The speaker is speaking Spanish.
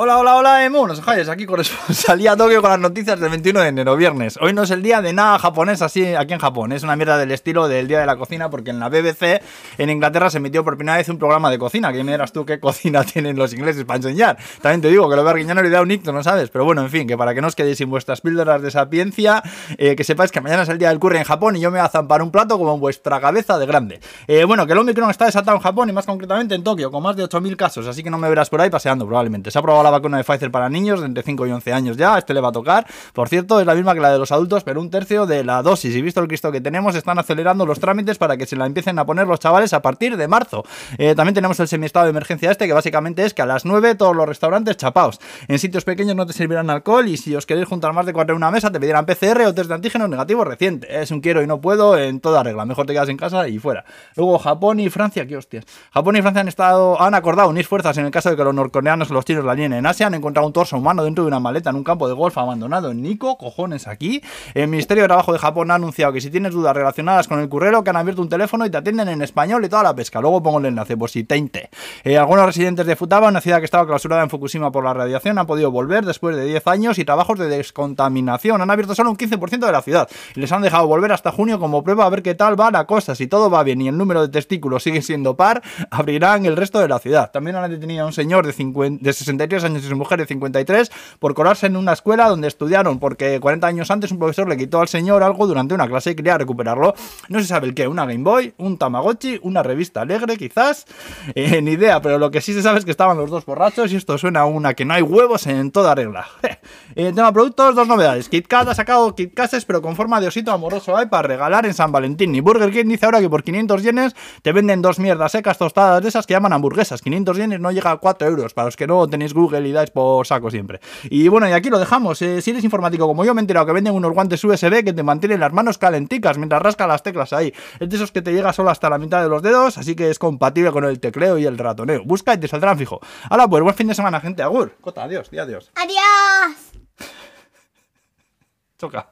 Hola, hola, hola, Emu, no os aquí salía a Tokio con las noticias del 21 de enero, viernes. Hoy no es el día de nada japonés así aquí en Japón, es una mierda del estilo del día de la cocina, porque en la BBC en Inglaterra se emitió por primera vez un programa de cocina, que me dirás tú qué cocina tienen los ingleses para enseñar. También te digo que lo de Arguiñano le da un icto, no sabes, pero bueno, en fin, que para que no os quedéis sin vuestras píldoras de sapiencia, eh, que sepáis que mañana es el día del curry en Japón y yo me voy a zampar un plato como en vuestra cabeza de grande. Eh, bueno, que el Omicron está desatado en Japón y más concretamente en Tokio, con más de 8.000 casos, así que no me verás por ahí paseando probablemente. Se ha probado la vacuna de Pfizer para niños de entre 5 y 11 años ya, este le va a tocar. Por cierto, es la misma que la de los adultos, pero un tercio de la dosis. Y visto el Cristo que tenemos, están acelerando los trámites para que se la empiecen a poner los chavales a partir de marzo. Eh, también tenemos el semiestado de emergencia este, que básicamente es que a las 9 todos los restaurantes chapaos. En sitios pequeños no te servirán alcohol y si os queréis juntar más de 4 en una mesa, te pedirán PCR o test de antígenos negativos reciente. Es un quiero y no puedo en toda regla. Mejor te quedas en casa y fuera. Luego Japón y Francia, qué hostias. Japón y Francia han estado, han acordado unir fuerzas en el caso de que los norcoreanos o los chinos la líen en Asia. Han encontrado un torso humano dentro de una maleta en un campo de golf abandonado en Nico, cojones aquí. El Ministerio de Trabajo de Japón ha anunciado que si tienes dudas relacionadas con el currero, que han abierto un teléfono y te atienden en español y toda la pesca. Luego pongo el enlace por si te inte. Eh, algunos residentes de Futaba, una ciudad que estaba clausurada en Fukushima por la radiación, han podido volver después de 10 años y trabajos de descontaminación. Han abierto solo un 15% de la ciudad les han dejado volver hasta junio como prueba a ver qué tal va la cosa. Si todo va bien y el número de testículos sigue siendo par, abrirán el resto de la ciudad. También han detenido a un señor de, 50, de 63 y su mujer de 53 por colarse en una escuela donde estudiaron, porque 40 años antes un profesor le quitó al señor algo durante una clase y quería recuperarlo. No se sabe el qué, una Game Boy, un Tamagotchi, una revista alegre, quizás, eh, ni idea, pero lo que sí se sabe es que estaban los dos borrachos y esto suena a una que no hay huevos en toda regla. en tema productos, dos novedades. KitKat ha sacado KitKases, pero con forma de osito amoroso hay para regalar en San Valentín. Y Burger King dice ahora que por 500 yenes te venden dos mierdas secas tostadas de esas que llaman hamburguesas. 500 yenes no llega a 4 euros, para los que no tenéis Google y dais por saco siempre. Y bueno, y aquí lo dejamos. Eh, si eres informático como yo, me he enterado que venden unos guantes USB que te mantienen las manos calenticas mientras rasca las teclas ahí. Es de esos que te llega solo hasta la mitad de los dedos, así que es compatible con el tecleo y el ratoneo. Busca y te saldrán fijo. Hala, pues buen fin de semana, gente. Agur. Cota, adiós, di adiós. Adiós. Choca.